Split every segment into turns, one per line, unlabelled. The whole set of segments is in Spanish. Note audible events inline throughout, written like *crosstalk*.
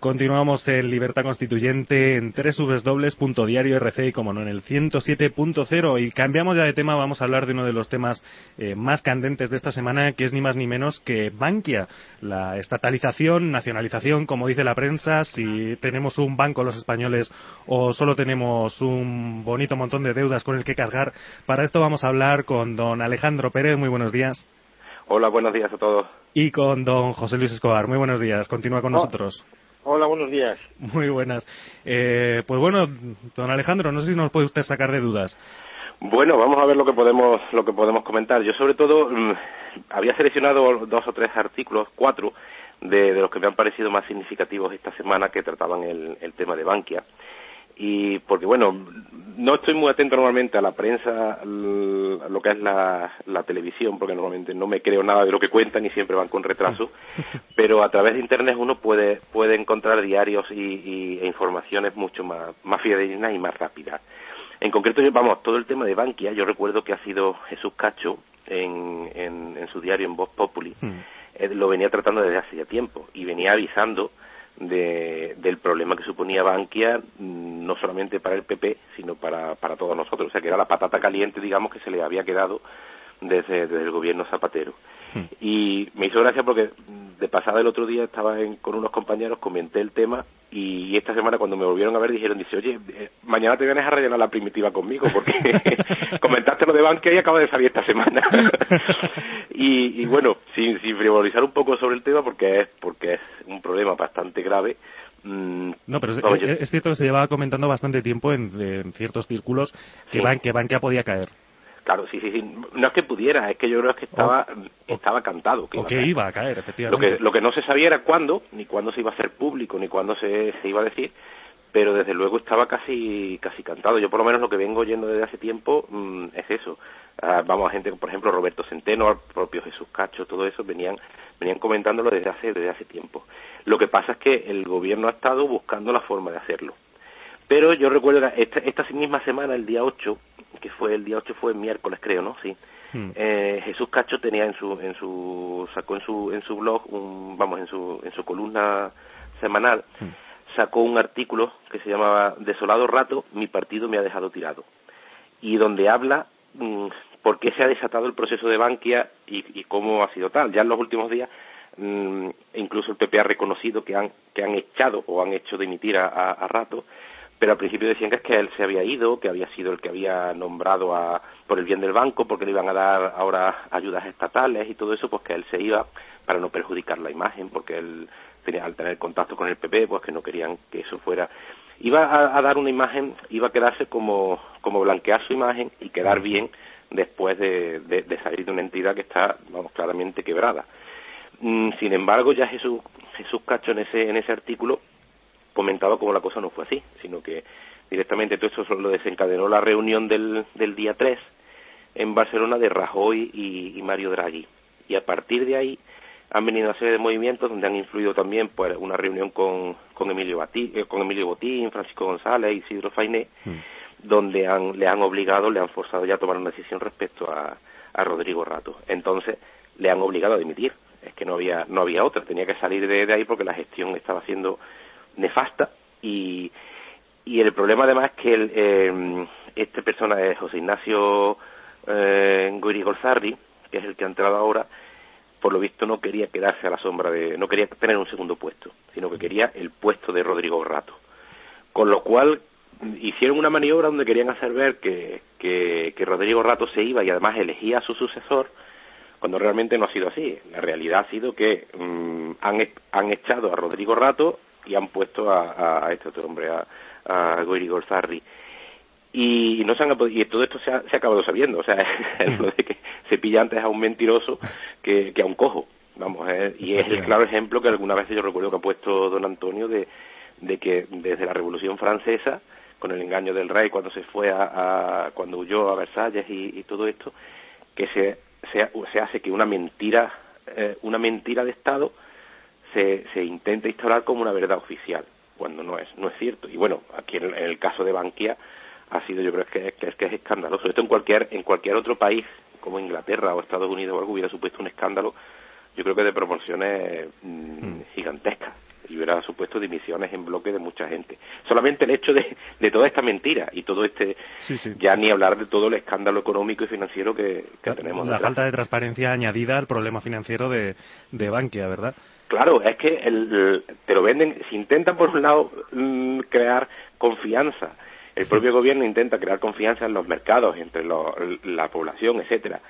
Continuamos en Libertad Constituyente en www.diario.rc y como no en el 107.0 y cambiamos ya de tema, vamos a hablar de uno de los temas eh, más candentes de esta semana que es ni más ni menos que Bankia, la estatalización, nacionalización, como dice la prensa, si tenemos un banco los españoles o solo tenemos un bonito montón de deudas con el que cargar. Para esto vamos a hablar con don Alejandro Pérez, muy buenos días.
Hola, buenos días a todos.
Y con don José Luis Escobar, muy buenos días, continúa con
Oh.
nosotros.
Hola, buenos días.
Muy buenas. Eh, pues bueno, don Alejandro, no sé si nos puede usted sacar de dudas.
Bueno, vamos a ver lo que podemos lo que podemos comentar. Yo sobre todo mm, había seleccionado dos o tres artículos, cuatro, de, de los que me han parecido más significativos esta semana que trataban el, el tema de Bankia. Y porque, bueno, no estoy muy atento normalmente a la prensa, a lo que es la, la televisión, porque normalmente no me creo nada de lo que cuentan y siempre van con retraso, *laughs* pero a través de Internet uno puede, puede encontrar diarios y, y- e informaciones mucho más, más fidedignas y más rápidas. En concreto, vamos, todo el tema de Bankia, yo recuerdo que ha sido Jesús Cacho en, en, en su diario en Voz Populi, eh, lo venía tratando desde hace ya tiempo y venía avisando de, del problema que suponía Bankia, mm, no solamente para el PP, sino para, para todos nosotros. O sea, que era la patata caliente, digamos, que se le había quedado desde, desde el gobierno Zapatero. Y me hizo gracia porque mm, de pasada el otro día estaba en- con unos compañeros, comenté el tema y esta semana cuando me volvieron a ver dijeron, dice, oye, eh, mañana te vienes a rellenar la primitiva conmigo porque *laughs* comentaste lo de Bankia y acaba de salir esta semana. *laughs* *laughs* y, y bueno, sin, sin frivolizar un poco sobre el tema porque es, porque es problema bastante grave. mm,
No, pero es,
yo-
es- cierto que se llevaba comentando bastante tiempo en, en ciertos círculos que,
Sí.
Ban- que Bankia podía caer.
Claro, sí, sí, sí. No es que pudiera, es que yo creo que estaba, estaba cantado. Que
o
iba a
que
caer.
iba a caer,
Lo
efectivamente.
que, lo que no se sabía era cuándo, ni cuándo se iba a hacer público, ni cuándo se, se iba a decir, pero desde luego estaba casi casi cantado. Yo por lo menos lo que vengo oyendo desde hace tiempo mm, es eso. Ah, vamos a gente, por ejemplo, Roberto Centeno, al propio Jesús Cacho, todo eso venían venían comentándolo desde hace desde hace tiempo. Lo que pasa es que el gobierno ha estado buscando la forma de hacerlo. Pero yo recuerdo que esta, esta misma semana, el día 8, que fue el día 8 fue el miércoles creo, ¿no? Sí.
Hmm.
Eh, Jesús Cacho tenía en su en su sacó en su en su blog un vamos en su en su columna semanal sacó un artículo que se llamaba Desolado rato mi partido me ha dejado tirado. Y donde habla mm, por qué se ha desatado el proceso de Bankia y, cómo ha sido tal. Ya en los últimos días mm, incluso el PP ha reconocido que han que han echado o han hecho dimitir a, a, rato pero al principio decían que es que él se había ido, que había sido el que había nombrado a, por el bien del banco, porque le iban a dar ahora ayudas estatales y todo eso, pues que él se iba para no perjudicar la imagen, porque él al tener contacto con el PP, pues que no querían que eso fuera. Iba a, a dar una imagen, iba a quedarse como, como blanquear su imagen y quedar bien después de, salir de una entidad que está, vamos, claramente quebrada. Mm, Sin embargo, ya Jesús, Jesús Cacho en ese, en ese artículo comentaba cómo la cosa no fue así, sino que directamente todo esto lo desencadenó la reunión del, del día 3 en Barcelona de Rajoy y, y Mario Draghi. Y a partir de ahí han venido una serie de movimientos donde han influido también pues una reunión con, con Emilio Batí, eh, con Emilio Botín, Francisco González y Isidro Fainé, donde han, le han obligado, le han forzado ya a tomar una decisión respecto a, a Rodrigo Rato. Entonces le han obligado a dimitir. Es que no había no había otra, tenía que salir de, de ahí porque la gestión estaba siendo nefasta y y el problema además es que el, eh, este persona es José Ignacio eh, Guiri Golzarri, que es el que ha entrado ahora, por lo visto no quería quedarse a la sombra de, no quería tener un segundo puesto, sino que quería el puesto de Rodrigo Rato. Con lo cual hicieron una maniobra donde querían hacer ver que, que, Rodrigo Rato se iba y además elegía a su sucesor, cuando realmente no ha sido así. La realidad ha sido que mm, han, e- han echado a Rodrigo Rato y han puesto a, a- este otro hombre, a, a Goiri. Y, no se han, y todo esto se ha, se ha acabado sabiendo, o sea, *laughs* lo de que se pilla antes a un mentiroso que, que a un cojo, vamos, eh, y es el claro ejemplo que alguna vez yo recuerdo que ha puesto don Antonio de, de que desde la Revolución Francesa, con el engaño del rey cuando se fue a, cuando huyó a Versalles y, todo esto, que se, se, hace que una mentira, eh, una mentira de Estado se, se intenta instaurar como una verdad oficial, cuando no es, no es cierto. Y bueno, aquí en, el caso de Bankia ha sido, yo creo que, que, es, que es escandaloso. Esto en cualquier, en cualquier otro país, como Inglaterra o Estados Unidos o algo, hubiera supuesto un escándalo, yo creo que de proporciones mm, mm. gigantescas y hubiera supuesto dimisiones en bloque de mucha gente. Solamente el hecho de, de toda esta mentira y todo este, ya ni hablar de todo el escándalo económico y financiero que, tenemos.
La falta de transparencia añadida al problema financiero de, de Bankia, ¿verdad?
Claro, es que el, te lo venden, si intentan por un lado mm, crear confianza, el propio gobierno intenta crear confianza en los mercados, entre la población, etcétera.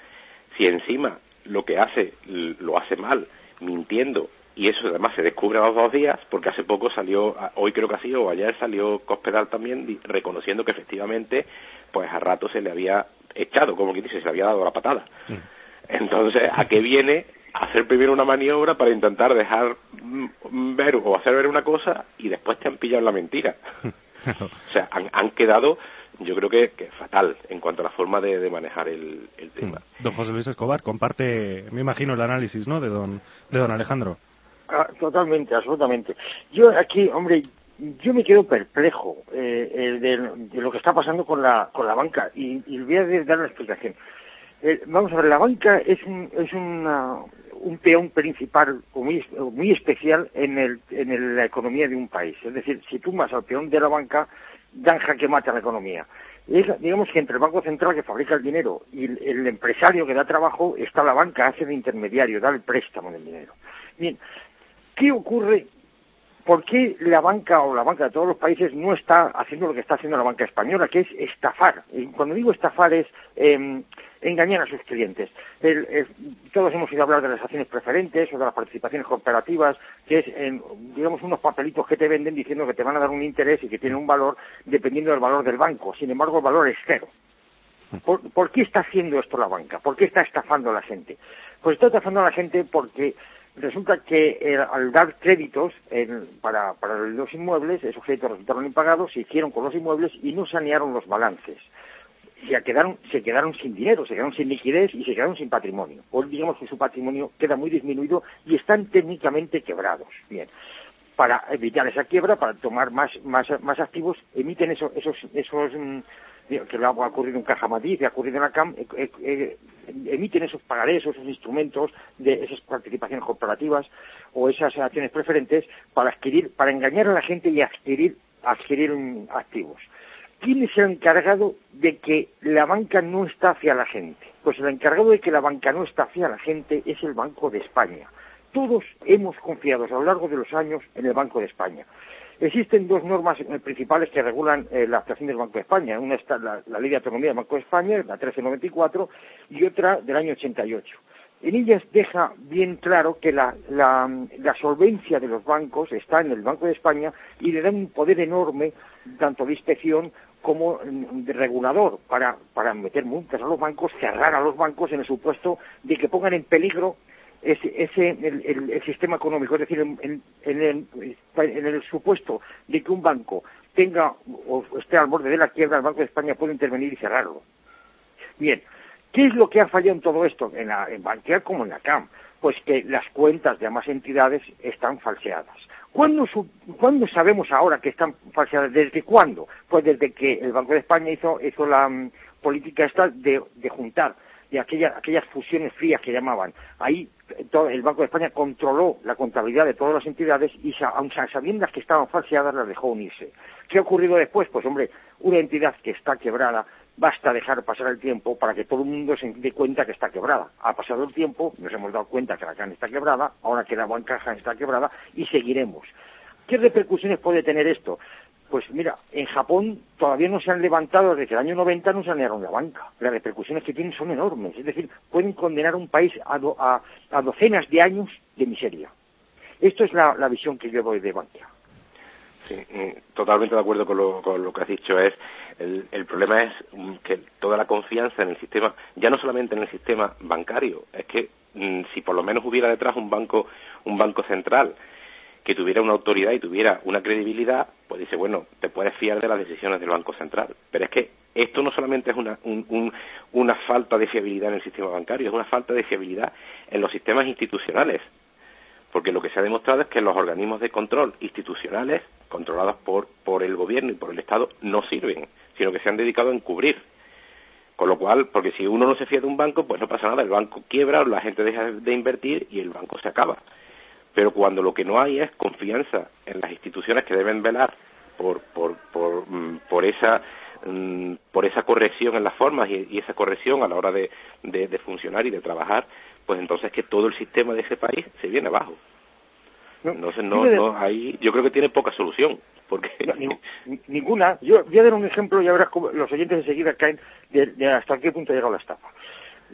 Si encima lo que hace lo hace mal, mintiendo, y eso además se descubre a los dos días, porque hace poco salió, hoy creo que ha sido, o ayer salió Cospedal también reconociendo que efectivamente, pues a rato se le había echado, como quien dice, se le había dado la patada. Mm. Entonces, ¿a qué viene hacer primero una maniobra para intentar dejar mm, ver o hacer ver una cosa y después te han pillado la mentira? *laughs* o sea, han, quedado, yo creo que, fatal en cuanto a la forma de, manejar el, tema.
Mm. Don José Luis Escobar, comparte, me imagino, el análisis, ¿no?, de don, de don Alejandro.
Ah, totalmente, absolutamente. Yo aquí, hombre, yo me quedo perplejo eh, de, lo que está pasando con la, con la banca y, y voy a dar una explicación. Eh, vamos a ver, la banca es un, es una, un peón principal muy, muy especial en, el, en la economía de un país. Es decir, si tú vas al peón de la banca, dan jaque mata la economía. digamos que entre el Banco Central que fabrica el dinero y el, empresario que da trabajo, está la banca, hace de intermediario, da el préstamo del dinero. Bien, ¿qué ocurre ¿por qué la banca o la banca de todos los países no está haciendo lo que está haciendo la banca española, que es estafar? Cuando digo estafar es em, engañar a sus clientes. todos hemos ido a hablar de las acciones preferentes o de las participaciones cooperativas, que es, digamos, unos papelitos que te venden diciendo que te van a dar un interés y que tienen un valor dependiendo del valor del banco. Sin embargo, el valor es cero. ¿Por, ¿Por, qué está haciendo esto la banca? ¿Por qué está estafando a la gente? Pues está estafando a la gente porque resulta que eh, al dar créditos para, los inmuebles, esos créditos resultaron impagados, se hicieron con los inmuebles y no sanearon los balances. Se quedaron, se quedaron sin dinero, se quedaron sin liquidez y se quedaron sin patrimonio. Hoy digamos que su patrimonio queda muy disminuido y están técnicamente quebrados. Bien. Para evitar esa quiebra, para tomar más, más, más activos, emiten esos, esos, esos mm, que lo ha ocurrido en Caja Madrid, ha ocurrido en la CAM, eh, eh, eh, emiten esos pagarés esos instrumentos de esas participaciones corporativas o esas acciones preferentes para adquirir, para engañar a la gente y adquirir, adquirir activos. ¿Quién es el encargado de que la banca no está hacia la gente? Pues el encargado de que la banca no está hacia la gente es el Banco de España. Todos hemos confiado a lo largo de los años en el Banco de España. Existen dos normas eh, principales que regulan eh, la actuación del Banco de España. Una es la, Ley de Autonomía del Banco de España, la 1394, y otra del año 88. En ellas deja bien claro que la, solvencia de los bancos está en el Banco de España y le dan un poder enorme, tanto de inspección como de regulador, para, para meter multas a los bancos, cerrar a los bancos en el supuesto de que pongan en peligro ese, el, sistema económico, es decir, en, el, supuesto de que un banco tenga o esté al borde de la quiebra, el Banco de España puede intervenir y cerrarlo. Bien, ¿qué es lo que ha fallado en todo esto, en, la, en Bankia como en la CAM? Pues que las cuentas de ambas entidades están falseadas. ¿Cuándo, sabemos ahora que están falseadas? ¿Desde cuándo? Pues desde que el Banco de España hizo, hizo la mm, política esta de, juntar de aquellas fusiones frías que llamaban. Ahí el Banco de España controló la contabilidad de todas las entidades y, aun sabiendo que estaban falseadas, las dejó unirse. ¿Qué ha ocurrido después? Pues, hombre, una entidad que está quebrada, basta dejar pasar el tiempo para que todo el mundo se dé cuenta que está quebrada. Ha pasado el tiempo, nos hemos dado cuenta que la CAN está quebrada, ahora que la banca está quebrada y seguiremos. ¿Qué repercusiones puede tener esto? Pues mira, en Japón todavía no se han levantado, desde el año 90 no sanearon la banca. Las repercusiones que tienen son enormes. Es decir, pueden condenar a un país a, docenas de años de miseria. Esto es la, visión que yo doy de Bankia.
Sí, mm, totalmente de acuerdo con lo, que has dicho. Es el, problema es que toda la confianza en el sistema, ya no solamente en el sistema bancario, es que mm, si por lo menos hubiera detrás un banco, un banco central que tuviera una autoridad y tuviera una credibilidad, pues dice, bueno, te puedes fiar de las decisiones del Banco Central. Pero es que esto no solamente es una, una falta de fiabilidad en el sistema bancario, es una falta de fiabilidad en los sistemas institucionales. Porque lo que se ha demostrado es que los organismos de control institucionales, controlados por, por el gobierno y por el Estado, no sirven, sino que se han dedicado a encubrir. Con lo cual, porque si uno no se fía de un banco, pues no pasa nada, el banco quiebra, la gente deja de invertir y el banco se acaba pero cuando lo que no hay es confianza en las instituciones que deben velar por por por, mm, por esa mm, por esa corrección en las formas y, esa corrección a la hora de, de, funcionar y de trabajar, pues entonces que todo el sistema de ese país se viene abajo. entonces no, no ahí yo creo que tiene poca solución porque *laughs*
ninguna yo voy a dar un ejemplo y verás cómo los oyentes enseguida caen de, hasta qué punto ha llegado la estafa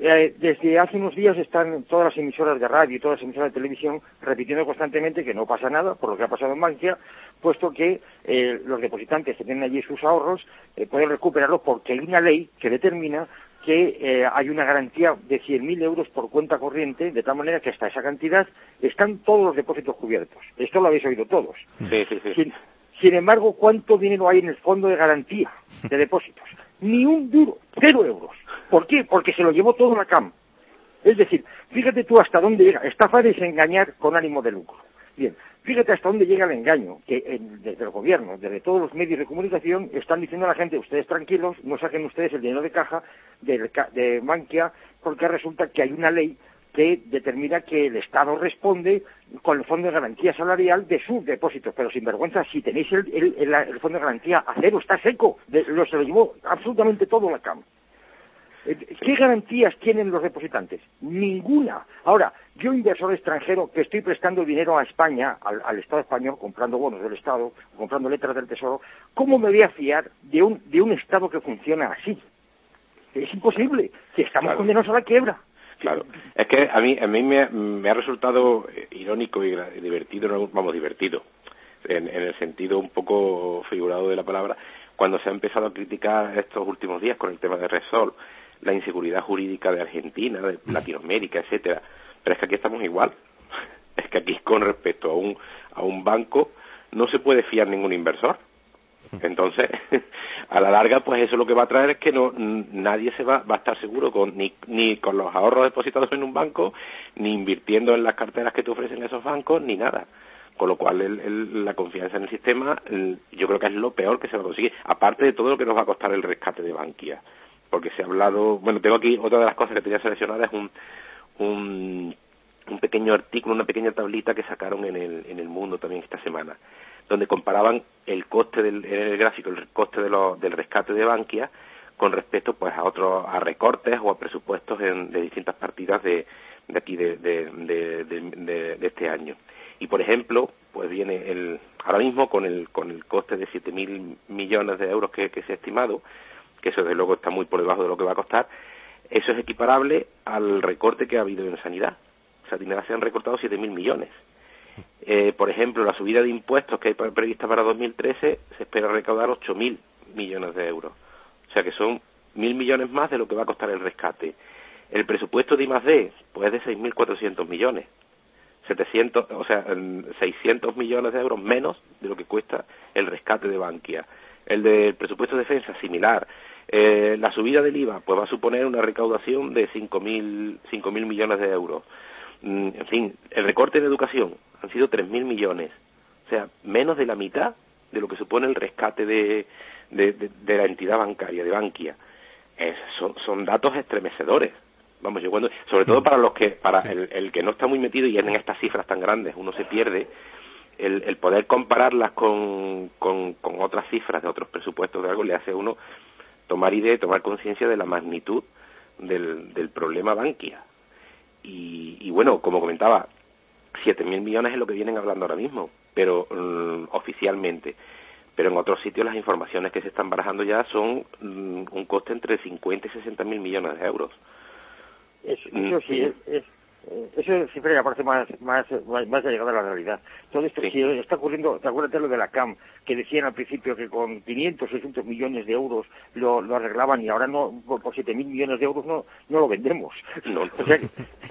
eh, desde hace unos días están todas las emisoras de radio y todas las emisoras de televisión repitiendo constantemente que no pasa nada por lo que ha pasado en Bankia, puesto que eh, los depositantes que tienen allí sus ahorros eh, pueden recuperarlos porque hay una ley que determina que hay una garantía de 100.000 euros por cuenta corriente, de tal manera que hasta esa cantidad están todos los depósitos cubiertos. Esto lo habéis oído todos.
Sí, sí,
sí. sin embargo, ¿cuánto dinero hay en el fondo de garantía de depósitos? *laughs* Ni un duro, cero euros. ¿Por qué? Porque se lo llevó todo la CAM. Es decir, fíjate tú hasta dónde llega. Estafar es engañar con ánimo de lucro. Bien, fíjate hasta dónde llega el engaño, que desde el gobierno, desde todos los medios de comunicación, están diciendo a la gente, ustedes tranquilos, no saquen ustedes el dinero de caja de, de Bankia, porque resulta que hay una ley que determina que el Estado responde con el Fondo de Garantía Salarial de sus depósitos. Pero sin vergüenza, si tenéis el, el, Fondo de Garantía a cero, está seco, lo, se lo llevó absolutamente todo la CAM. Eh, ¿Qué garantías tienen los depositantes? Ninguna. Ahora, yo inversor extranjero que estoy prestando dinero a España, al, Estado español, comprando bonos del Estado, comprando letras del Tesoro, ¿cómo me voy a fiar de un, de un Estado que funciona así? Es imposible, que estamos condenados a la quiebra.
Claro, es que a mí, a mí me, me ha resultado irónico y divertido, vamos, divertido, en, en, el sentido un poco figurado de la palabra, cuando se ha empezado a criticar estos últimos días con el tema de Resol, la inseguridad jurídica de Argentina, de. Latinoamérica, etcétera. Pero es que aquí estamos igual. *laughs* Es que aquí con respecto a un, a un banco no se puede fiar ningún inversor. Entonces, *laughs* a la larga, pues eso lo que va a traer es que no nadie se va, va a estar seguro con, ni, ni con los ahorros depositados en un banco, ni invirtiendo en las carteras que te ofrecen esos bancos, ni nada. Con lo cual, el, la confianza en el sistema, yo creo que es lo peor que se va a conseguir, aparte de todo lo que nos va a costar el rescate de Bankia porque se ha hablado, bueno, tengo aquí otra de las cosas que tenía seleccionadas es un, un, pequeño artículo, una pequeña tablita que sacaron en el, en el mundo también esta semana, donde comparaban el coste del, en el gráfico, el coste de del rescate de Bankia con respecto pues a otros, a recortes o a presupuestos en, de distintas partidas de, de aquí de, de, de, de, este año. Y por ejemplo, pues viene el, ahora mismo con el, con el coste de 7.000 millones de euros que, que se ha estimado, que eso desde luego está muy por debajo de lo que va a costar, eso es equiparable al recorte que ha habido en sanidad. O sea, se han recortado 7.000 millones. Eh, por ejemplo, la subida de impuestos que hay prevista para 2013 se espera recaudar 8.000 millones de euros. O sea que son 1.000 millones más de lo que va a costar el rescate. El presupuesto de I+.D. pues es de 6.400 millones. 700, o sea, 600 millones de euros menos de lo que cuesta el rescate de Bankia. El del presupuesto de defensa, similar. Eh, la subida del IVA pues va a suponer una recaudación de 5.000 mil millones de euros. Mm, en fin, el recorte en educación han sido 3.000 millones. O sea, menos de la mitad de lo que supone el rescate de, de, la entidad bancaria, de Bankia. son, son datos estremecedores. Vamos, yo cuando, sobre todo para los que, para el, el que no está muy metido y en estas cifras tan grandes, uno se pierde el, el poder compararlas con, con, con, otras cifras de otros presupuestos de algo le hace a uno tomar idea y tomar conciencia de la magnitud del, del problema Bankia. Y, y bueno, como comentaba, 7.000 millones es lo que vienen hablando ahora mismo, pero mm, oficialmente. Pero en otros sitios las informaciones que se están barajando ya son mm, un coste entre 50 y 60.000 mil millones de euros.
Eso, eso sí, mm, es, eso siempre aparece más, más, más, llegado a la realidad. Todo esto, si está ocurriendo, te acuerdas de lo de la CAM, que decían al principio que con 500, 600 millones de euros lo, lo arreglaban y ahora no, por, por 7.000 millones de euros no, no lo vendemos.
No, *laughs* o sea,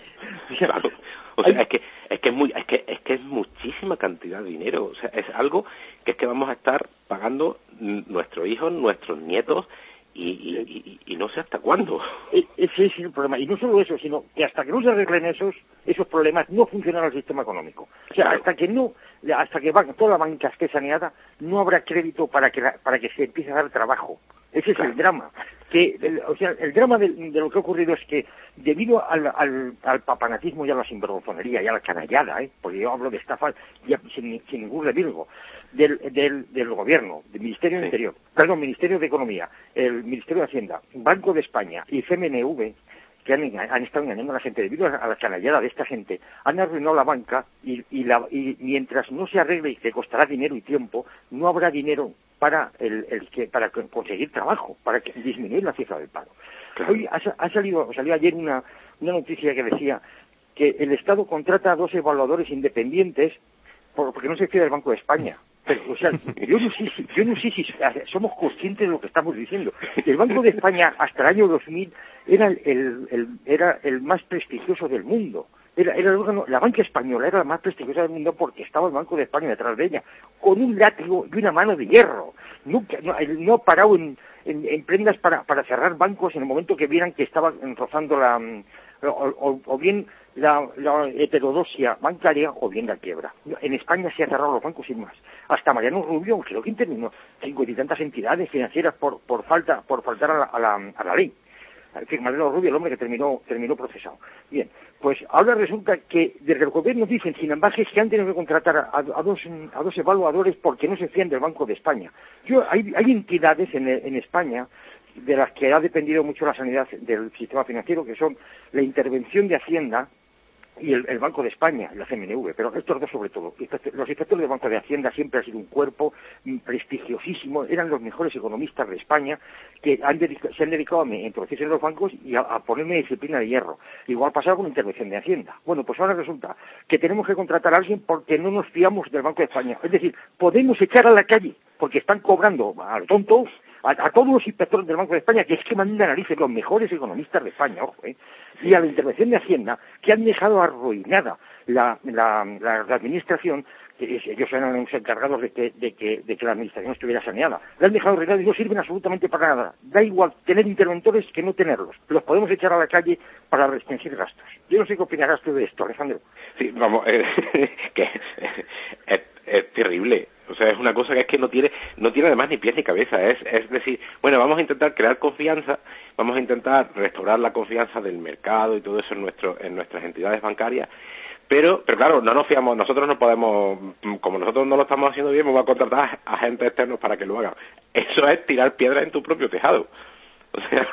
*laughs* claro. O sea, es que, es que es muy, es que, es que es muchísima cantidad de dinero. O sea, es algo que es que vamos a estar pagando nuestros hijos, nuestros nietos, y, y, no sé hasta cuándo.
E, ese es el problema. Y no solo eso, sino que hasta que no se arreglen esos, esos problemas, no funcionará el sistema económico. O sea, hasta que no, hasta que toda la banca esté saneada, no habrá crédito para que, para que se empiece a dar trabajo. Ese es el drama. Que, o sea, el drama de, lo que ha ocurrido es que, debido al, al, papanatismo y a la sinvergonzonería y a la canallada, ¿eh? porque yo hablo de estafa sin, sin ningún revirgo, del, del, del gobierno, del Ministerio del Interior, perdón, Ministerio de Economía, el Ministerio de Hacienda, Banco de España y CMNV, que han, han, estado engañando a la gente debido a la canallada de esta gente, han arruinado la banca y, y, la, y mientras no se arregle y que costará dinero y tiempo, no habrá dinero para el, el que, para conseguir trabajo, para disminuir la cifra del paro. Hoy ha, ha, salido, salió ayer una, una noticia que decía que el Estado contrata a dos evaluadores independientes porque no se fía del Banco de España. o sea, yo no, sé si, yo no sé si somos conscientes de lo que estamos diciendo. El Banco de España hasta el año 2000 era el, el, era el más prestigioso del mundo. Era, era la banca española era la más prestigiosa del mundo porque estaba el Banco de España detrás de ella, con un látigo y una mano de hierro. Nunca, no, no parado en, en, prendas para, para cerrar bancos en el momento que vieran que estaba rozando la, o, bien la, heterodosia bancaria o bien la quiebra. En España se han cerrado los bancos sin más. Hasta Mariano Rubio, creo que intervino cinco y tantas entidades financieras por, por falta, por faltar a la, a la, a la ley. Mariano Rubio, el hombre que terminó, terminó procesado. Bien, pues ahora resulta que desde el gobierno dicen, sin embargo, que han tenido que contratar a, a, dos, a dos evaluadores porque no se fían del Banco de España. Yo, hay, entidades en, en España de las que ha dependido mucho la sanidad del sistema financiero, que son la intervención de Hacienda y el, Banco de España, la CMNV, pero estos dos sobre todo. Los inspectores del Banco de Hacienda siempre han sido un cuerpo prestigiosísimo, eran los mejores economistas de España que se han dedicado a introducirse en los bancos y a, ponerme disciplina de hierro. Igual pasaba con la intervención de Hacienda. Bueno, pues ahora resulta que tenemos que contratar a alguien porque no nos fiamos del Banco de España. Es decir, podemos echar a la calle porque están cobrando a tontos a, todos los inspectores del Banco de España, que es que mandan narices los mejores economistas de España, ojo, ¿eh? y a la intervención de Hacienda, que han dejado arruinada la, la, la, administración, que ellos eran los encargados de que, de, que, de que la administración estuviera saneada. La han dejado arruinada y no sirven absolutamente para nada. Da igual tener interventores que no tenerlos. Los podemos echar a la calle para restringir gastos. Yo no sé qué opinarás tú de esto, Alejandro.
Sí, vamos, *laughs* que es terrible. O sea, es una cosa que es que no tiene, no tiene además ni pies ni cabeza. Es, es decir, bueno, vamos a intentar crear confianza, vamos a intentar restaurar la confianza del mercado y todo eso en, nuestro, en nuestras entidades bancarias. Pero, pero claro, no nos fiamos, nosotros no podemos, como nosotros no lo estamos haciendo bien, vamos a contratar a agentes externos para que lo hagan. Eso es tirar piedra en tu propio tejado. O sea,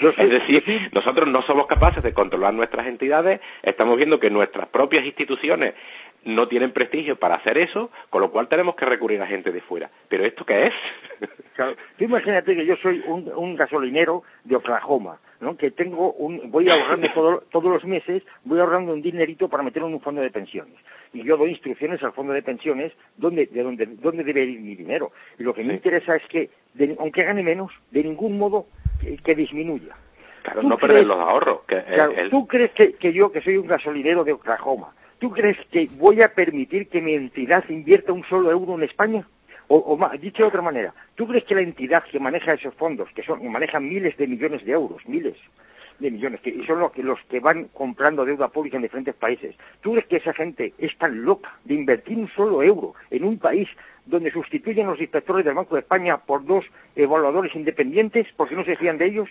*laughs* es decir, nosotros no somos capaces de controlar nuestras entidades, estamos viendo que nuestras propias instituciones no tienen prestigio para hacer eso, con lo cual tenemos que recurrir a gente de fuera. ¿Pero esto qué es? *laughs*
Claro, imagínate que yo soy un, gasolinero de Oklahoma, ¿no? Que tengo un, voy *laughs* ahorrando todos los meses, voy ahorrando un dinerito para meterlo en un fondo de pensiones. Y yo doy instrucciones al fondo de pensiones donde, de donde, dónde debe ir mi dinero. Y lo que me interesa es que, aunque gane menos, de ningún modo que, disminuya.
Claro, no perder los ahorros.
¿Tú crees que, que yo, que soy un gasolinero de Oklahoma, ¿Tú crees que voy a permitir que mi entidad invierta un solo euro en España? O, dicho de otra manera, ¿tú crees que la entidad que maneja esos fondos, que son manejan miles de millones de euros, miles de millones, que, y son los que, los que van comprando deuda pública en diferentes países, ¿tú crees que esa gente es tan loca de invertir un solo euro en un país donde sustituyen los inspectores del Banco de España por dos evaluadores independientes porque no se fían de ellos.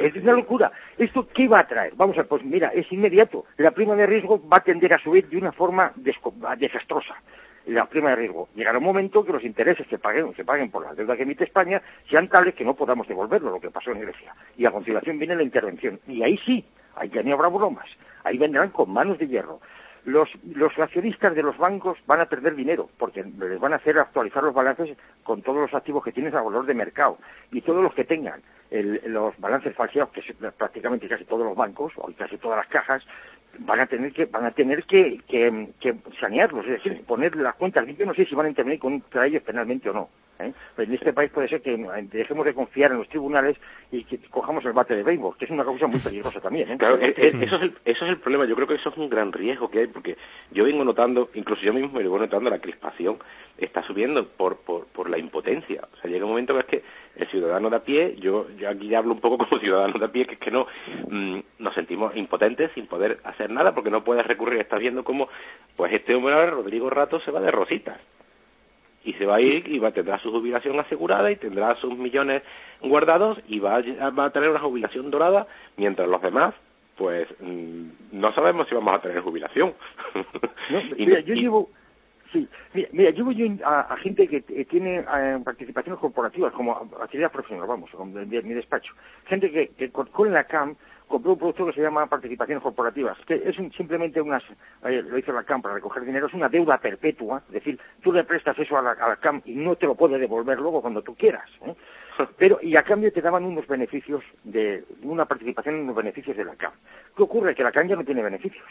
es una locura. ¿Esto qué va a traer? Vamos a ver, pues mira, es inmediato. La prima de riesgo va a tender a subir de una forma desastrosa. La prima de riesgo. Llegará un momento que los intereses que paguen, se paguen por la deuda que emite España sean tales que no podamos devolverlo, lo que pasó en Grecia. Y a continuación viene la intervención. Y ahí sí, ahí ya ni habrá bromas. Ahí vendrán con manos de hierro los, los accionistas de los bancos van a perder dinero porque les van a hacer actualizar los balances con todos los activos que tienen a valor de mercado y todos los que tengan los balances falseados que prácticamente casi todos los bancos o casi todas las cajas van a tener que van a tener que, que, sanearlos es decir poner las cuentas yo no sé si van a intervenir contra ellos penalmente o no ¿eh? en este país puede ser que dejemos de confiar en los tribunales y que cojamos el bate de béisbol, que es una cosa muy peligrosa también. ¿eh?
Claro, eh, eso, es el, eso es el problema. Yo creo que eso es un gran riesgo que hay, porque yo vengo notando, incluso yo mismo me vengo notando la crispación está subiendo por, por, por la impotencia. O sea, llega un momento que es que el ciudadano de a pie, yo, yo aquí ya hablo un poco *laughs* como ciudadano de a pie, que es que no mm, nos sentimos impotentes sin poder hacer nada porque no puedes recurrir. Estás viendo cómo, pues este hombre, Rodrigo Rato, se va de rositas y se va a ir y va, tendrá su jubilación asegurada y tendrá sus millones guardados y va a, va a tener una jubilación dorada mientras los demás pues mm, no sabemos si vamos a tener jubilación. *laughs*
mira, yo llevo Sí, mira, yo voy a, gente que tiene eh, participaciones corporativas como actividad profesional, vamos, de, mi despacho. Gente que, que con la CAM compró un producto que se llama participaciones corporativas, que es simplemente unas, eh, lo hizo la CAM para recoger dinero, es una deuda perpetua, es decir, tú le prestas eso a la, CAM y no te lo puede devolver luego cuando tú quieras. ¿eh? Pero, y a cambio te daban unos beneficios de, una participación en unos beneficios de la CAM. ¿Qué ocurre? Que la CAM ya no tiene beneficios.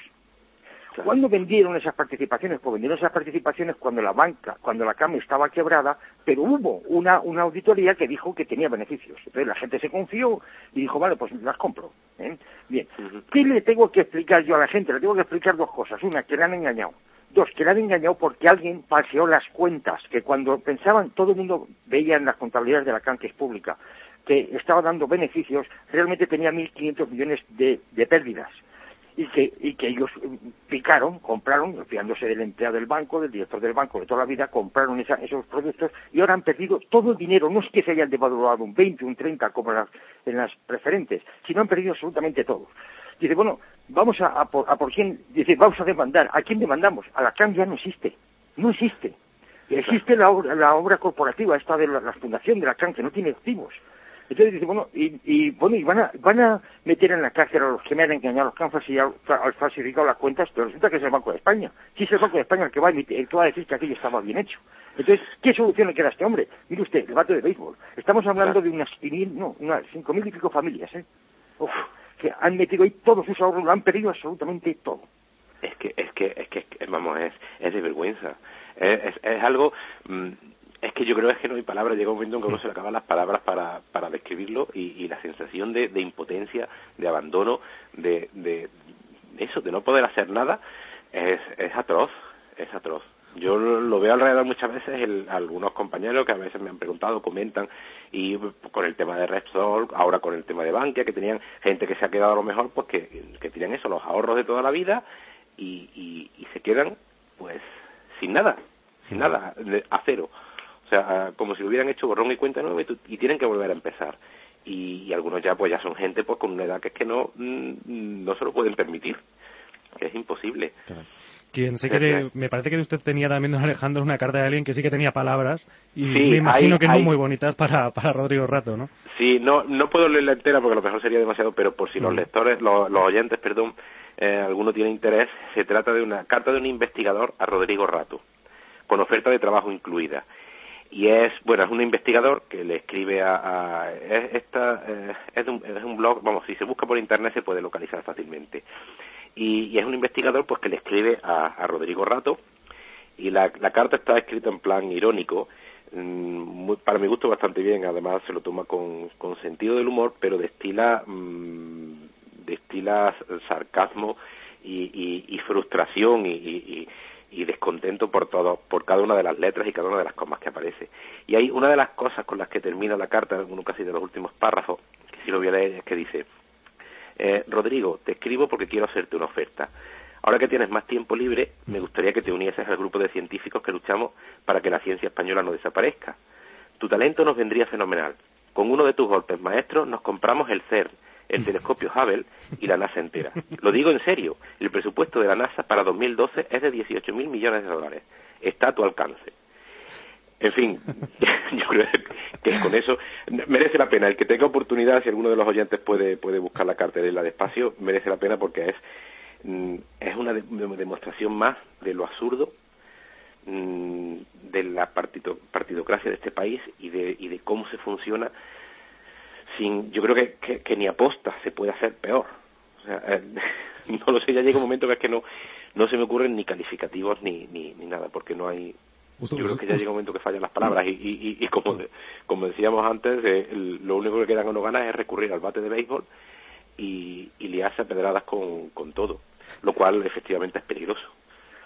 ¿Cuándo vendieron esas participaciones? Pues vendieron esas participaciones cuando la banca, cuando la CAM estaba quebrada, pero hubo una, una auditoría que dijo que tenía beneficios. Entonces la gente se confió y dijo, vale, pues las compro. ¿eh? Bien, ¿qué le tengo que explicar yo a la gente? Le tengo que explicar dos cosas. Una, que le han engañado. Dos, que le han engañado porque alguien paseó las cuentas, que cuando pensaban, todo el mundo veía en las contabilidades de la CAM, que es pública, que estaba dando beneficios, realmente tenía 1.500 millones de pérdidas y que, y que ellos picaron, compraron, fiándose del empleado del banco, del director del banco de toda la vida, compraron esos productos y ahora han perdido todo el dinero. No es que se hayan devaluado un 20, un 30 como en las, en las preferentes, sino han perdido absolutamente todo. Dice, bueno, vamos a, a, por, a por quién, dice, vamos a demandar. ¿A quién demandamos? A la CAN ya no existe. No existe. Existe la obra, la obra corporativa, esta de la, la fundación de la CAN, que no tiene activos. Entonces dice, bueno, y, y bueno, y van a, van a meter en la cárcel a los que me han engañado, los que han falsificado, las cuentas, pero resulta que es el Banco de España. Si es el Banco de España el que va a, el que va a decir que aquello estaba bien hecho. Entonces, ¿qué solución le queda a este hombre? Mire usted, debate de béisbol. Estamos hablando de unas no, unas cinco mil y pico familias, ¿eh? Uf, que han metido ahí todos sus ahorros, lo han perdido absolutamente todo.
Es que, es que, es que, vamos, es, es de vergüenza. Es, es, algo, mm, es que yo creo es que no hay palabras, llega un momento en que uno se le acaban las palabras para, para describirlo y, y la sensación de, de, impotencia, de abandono, de, de, eso, de no poder hacer nada, es, es atroz, es atroz. Yo lo veo alrededor muchas veces, el, algunos compañeros que a veces me han preguntado, comentan, y con el tema de Repsol, ahora con el tema de Bankia, que tenían gente que se ha quedado a lo mejor, pues que, que eso, los ahorros de toda la vida, y, y, y se quedan, pues, sin nada, sin nada, a cero. O sea, como si lo hubieran hecho borrón y cuenta nueva y, tienen que volver a empezar. Y, algunos ya pues ya son gente pues con una edad que es que no, mm, no se lo pueden permitir, que es imposible.
Quien sé que me parece que usted tenía también, don Alejandro, una carta de alguien que sí que tenía palabras y me imagino que no muy bonitas para, para Rodrigo Rato, ¿no?
Sí, no, no puedo leerla entera porque a lo mejor sería demasiado, pero por si los mm. lectores, los, oyentes, perdón, eh, alguno tiene interés, se trata de una carta de un investigador a Rodrigo Rato, con oferta de trabajo incluida y es bueno es un investigador que le escribe a, esta eh, es, un, es, un, blog vamos si se busca por internet se puede localizar fácilmente. Y, es un investigador pues que le escribe a, Rodrigo Rato y la, la, carta está escrita en plan irónico mm, para mi gusto bastante bien además se lo toma con, con sentido del humor pero destila mmm, destila sarcasmo y, y, frustración y, y descontento por todo, por cada una de las letras y cada una de las comas que aparece. Y hay una de las cosas con las que termina la carta, uno casi de los últimos párrafos, que si lo voy a leer, es que dice, eh, Rodrigo, te escribo porque quiero hacerte una oferta. Ahora que tienes más tiempo libre, me gustaría que te unieses al grupo de científicos que luchamos para que la ciencia española no desaparezca. Tu talento nos vendría fenomenal. Con uno de tus golpes maestros nos compramos el CERN, el telescopio Hubble y la NASA entera. Lo digo en serio, el presupuesto de la NASA para 2012 es de 18 mil millones de dólares. Está a tu alcance. En fin, *laughs* yo creo que con eso merece la pena. El que tenga oportunidad, si alguno de los oyentes puede, puede buscar la carta de la despacio, merece la pena porque es, mm, es una demostración más de lo absurdo mm, de la partidocracia de este país y de, y de cómo se funciona sin yo creo que, que, ni aposta se puede hacer peor o sea, eh, *laughs* no lo sé ya llega un momento que es que no no se me ocurren ni calificativos ni, ni, ni nada porque no hay Yo creo que ya llega un momento que fallan las palabras y, y, y como, como decíamos antes, eh, lo único que quedan o no ganas es recurrir al bate de béisbol y, y liarse a pedradas con, con todo, lo cual efectivamente es peligroso.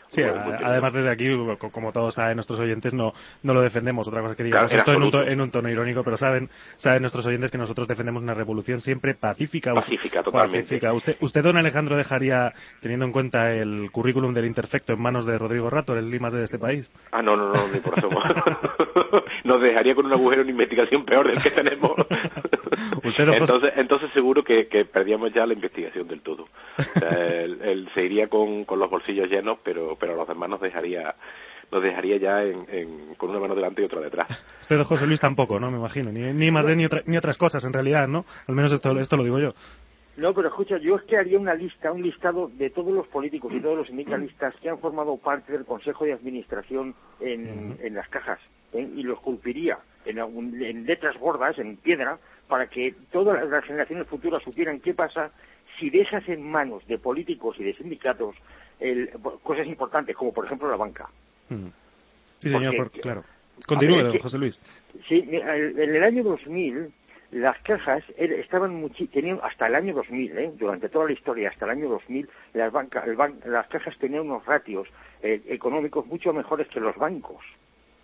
Sí, además desde aquí, como todos saben nuestros oyentes, no, no lo defendemos. Otra cosa que digamos esto en un, en un, tono irónico, pero saben, saben nuestros oyentes que nosotros defendemos una revolución siempre pacífica.
Pacífica, totalmente.
Usted, usted, don Alejandro, dejaría, teniendo en cuenta el currículum del Interfecto en manos de Rodrigo Rato, el Limas de este país.
Ah, no, no, no, ni por. *laughs* Nos dejaría con un agujero en investigación peor del que tenemos. *laughs* entonces, entonces seguro que, que, perdíamos ya la investigación del todo. O sea, *laughs* él, se iría con, con los bolsillos llenos, pero pero a los demás nos dejaría nos dejaría ya en, con una mano delante y otra detrás.
Usted, José Luis, tampoco, ¿no? Me imagino. Ni, ni más de ni, ni otras cosas, en realidad, ¿no? Al menos esto, esto lo digo yo.
No, pero escucha, yo es que haría una lista, un listado de todos los políticos y todos los sindicalistas que han formado parte del Consejo de Administración en, en las cajas ¿eh? y los culpiría en, en letras gordas, en piedra, para que todas las generaciones futuras supieran qué pasa si dejas en manos de políticos y de sindicatos el, cosas importantes, como por ejemplo la banca.
Mm. Sí, señor, claro. Continúe, José Luis.
Sí, en el año 2000 las cajas estaban tenían hasta el año 2000, ¿eh? durante toda la historia, hasta el año 2000, las, banca, las cajas tenían unos ratios eh, económicos mucho mejores que los bancos.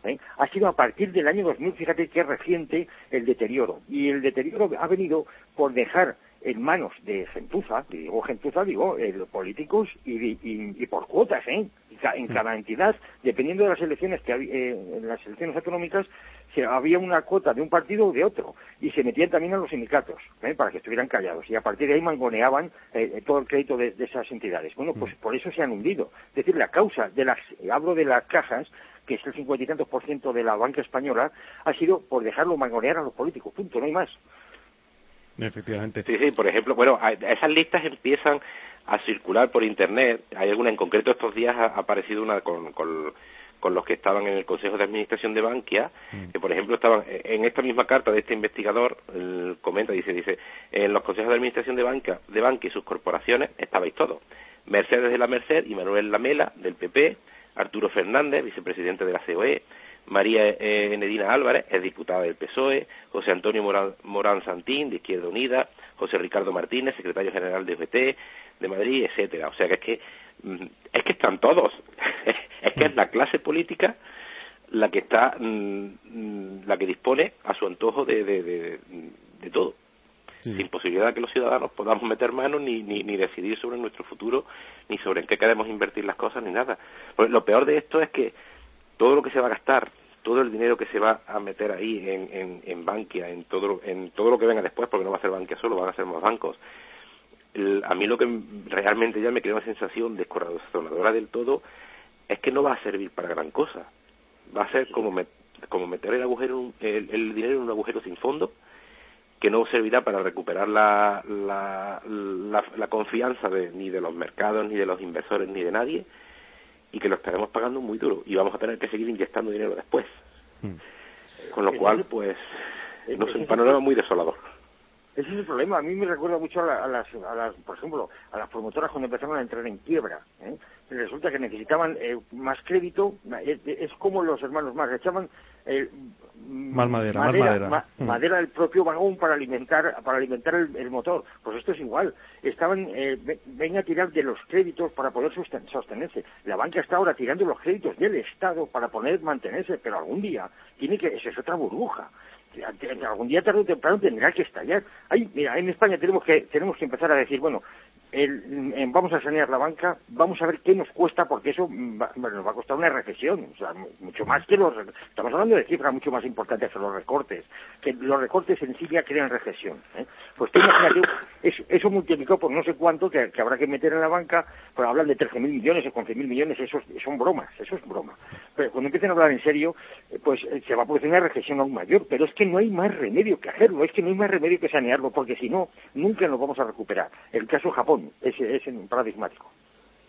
¿Eh? Ha sido a partir del año 2000, fíjate qué reciente el deterioro. Y el deterioro ha venido por dejar en manos de gentuza, y digo gentuza, digo eh, políticos y, y, por cuotas, ¿eh? En cada entidad, dependiendo de las elecciones que eh, en las elecciones autonómicas, se, había una cuota de un partido o de otro, y se metían también a los sindicatos, ¿eh? para que estuvieran callados, y a partir de ahí mangoneaban eh, todo el crédito de, de, esas entidades. Bueno, pues por eso se han hundido. Es decir, la causa de las, hablo de las cajas, que es el cincuenta y tantos por ciento de la banca española, ha sido por dejarlo mangonear a los políticos, punto, no hay más.
Efectivamente.
Sí, sí, por ejemplo, bueno, esas listas empiezan a circular por Internet. Hay alguna, en concreto estos días ha aparecido una con, con, los que estaban en el Consejo de Administración de Bankia, mm. que por ejemplo estaban en esta misma carta de este investigador, comenta, dice, dice, en los consejos de administración de Bankia, de Bankia y sus corporaciones estabais todos. Mercedes de la Merced y Manuel Lamela del PP, Arturo Fernández, vicepresidente de la COE, María eh, Enedina Álvarez es diputada del PSOE, José Antonio Morán, Santín, de Izquierda Unida, José Ricardo Martínez, secretario general de UGT, de Madrid, etcétera. O sea que es que mm, es que están todos. *laughs* es que es la clase política la que está, mm, mm, la que dispone a su antojo de, de, de, todo. Sin posibilidad de que los ciudadanos podamos meter manos ni, ni, ni decidir sobre nuestro futuro, ni sobre en qué queremos invertir las cosas, ni nada. Pues lo peor de esto es que todo lo que se va a gastar, todo el dinero que se va a meter ahí en, en, en Bankia, en todo, en todo lo que venga después, porque no va a ser Bankia solo, van a ser más bancos. a mí lo que realmente ya me crea una sensación descorazonadora del todo es que no va a servir para gran cosa. Va a ser como, como meter el, agujero, el, el dinero en un agujero sin fondo, que no servirá para recuperar la, la, la, la confianza de, ni de los mercados, ni de los inversores, ni de nadie, y que lo estaremos pagando muy duro y vamos a tener que seguir inyectando dinero después. Hmm. Con lo cual, pues, no es un panorama muy desolador.
Ese es el problema. A mí me recuerda mucho a, las, a las, por ejemplo, a las promotoras cuando empezaron a entrar en quiebra. ¿eh? Resulta que necesitaban eh, más crédito. Es, como los hermanos más echaban eh,
más madera, más madera.
Mm. madera del propio vagón para alimentar para alimentar el, motor. Pues esto es igual. Estaban eh, ven a tirar de los créditos para poder sostenerse. La banca está ahora tirando los créditos del Estado para poder mantenerse, pero algún día tiene que esa es otra burbuja algún día tarde o temprano tendrá que estallar. Ay, mira, en España tenemos que tenemos que empezar a decir, bueno, el, vamos a sanear la banca, vamos a ver qué nos cuesta, porque eso nos va a costar una recesión, o sea, mucho más que los... Estamos hablando de cifras mucho más importantes que los recortes, que los recortes en sí ya crean recesión. ¿eh? Pues tú imagínate, *laughs* eso, eso multiplicado por no sé cuánto que, habrá que meter en la banca, pues hablan de 13.000 millones o 11.000 millones, eso son bromas, eso es broma. Pero cuando empiecen a hablar en serio, eh, pues eh, se va a producir una recesión aún mayor, pero es que no hay más remedio que hacerlo, es que no hay más remedio que sanearlo, porque si no, nunca nos vamos a recuperar. El caso Japón, es, es paradigmático.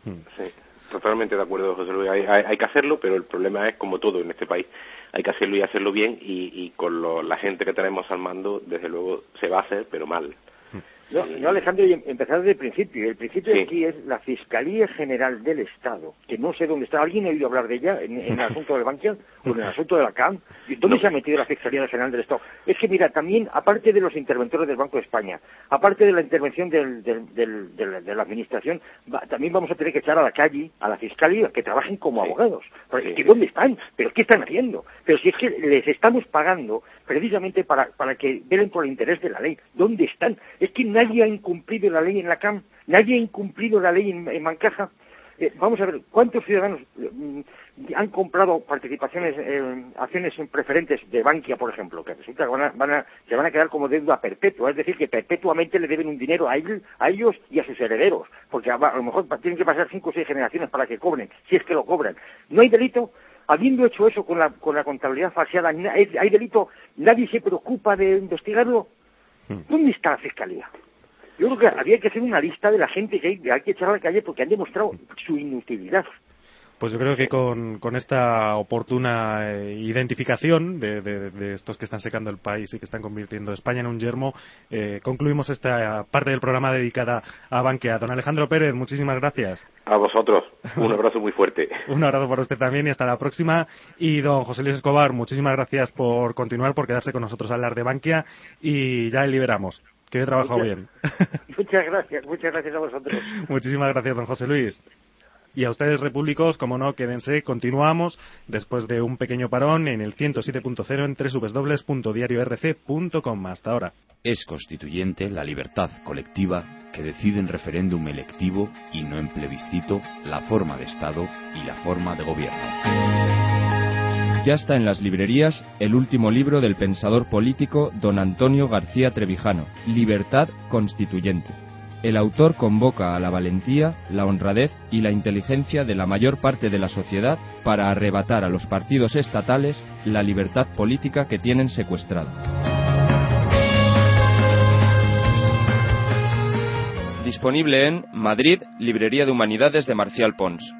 Hmm. Sí, totalmente de acuerdo, José Luis. Hay, que hacerlo, pero el problema es, como todo en este país, hay que hacerlo y hacerlo bien y, con la gente que tenemos al mando, desde luego, se va a hacer, pero mal. Hmm.
No, Alejandro, em, empezar desde el principio. El principio aquí es la Fiscalía General del Estado, que no sé dónde está. ¿Alguien ha oído hablar de ella en, el asunto del Bankia o en el asunto de la CAM? ¿Dónde se ha metido la Fiscalía General del Estado? Es que, mira, también, aparte de los interventores del Banco de España, aparte de la intervención del, de la Administración, también vamos a tener que echar a la calle a la Fiscalía que trabajen como abogados. Porque, ¿Dónde están? ¿Pero qué están haciendo? Pero si es que les estamos pagando precisamente para, para que velen por el interés de la ley. ¿Dónde están? Es que nadie ha incumplido la ley en la CAM, nadie ha incumplido la ley en, Mancaja. Eh, vamos a ver, ¿cuántos ciudadanos mm, han comprado participaciones, acciones preferentes de Bankia, por ejemplo, que resulta que van a, se van a quedar como deuda perpetua, es decir, que perpetuamente le deben un dinero a, ellos y a sus herederos, porque a, lo mejor tienen que pasar cinco o seis generaciones para que cobren, si es que lo cobran. No hay delito, habiendo hecho eso con la, con la contabilidad falseada, hay delito, nadie se preocupa de investigarlo. Hmm. ¿Dónde está la fiscalía? Yo creo que había que hacer una lista de la gente que hay, que echar a la calle porque han demostrado su inutilidad.
Pues yo creo que con, con esta oportuna eh, identificación de, de, estos que están secando el país y que están convirtiendo España en un yermo, eh, concluimos esta parte del programa dedicada a Banquea. Don Alejandro Pérez, muchísimas gracias.
A vosotros. Un abrazo muy fuerte. *laughs*
un abrazo para usted también y hasta la próxima. Y don José Luis Escobar, muchísimas gracias por continuar, por quedarse con nosotros a hablar de Banquea y ya liberamos. Que he trabajado bien. *laughs*
Muchas gracias, muchas gracias a vosotros. *laughs*
Muchísimas gracias, don José Luis. Y a ustedes, repúblicos, como no, quédense, continuamos después de un pequeño parón en el 107.0 en www.diariorc.com. Hasta ahora.
Es constituyente la libertad colectiva que decide en referéndum electivo y no en plebiscito la forma de Estado y la forma de gobierno.
Ya está en las librerías el último libro del pensador político don Antonio García Trevijano, Libertad Constituyente. El autor convoca a la valentía, la honradez y la inteligencia de la mayor parte de la sociedad para arrebatar a los partidos estatales la libertad política que tienen secuestrada. Disponible en Madrid, Librería de Humanidades de Marcial Pons.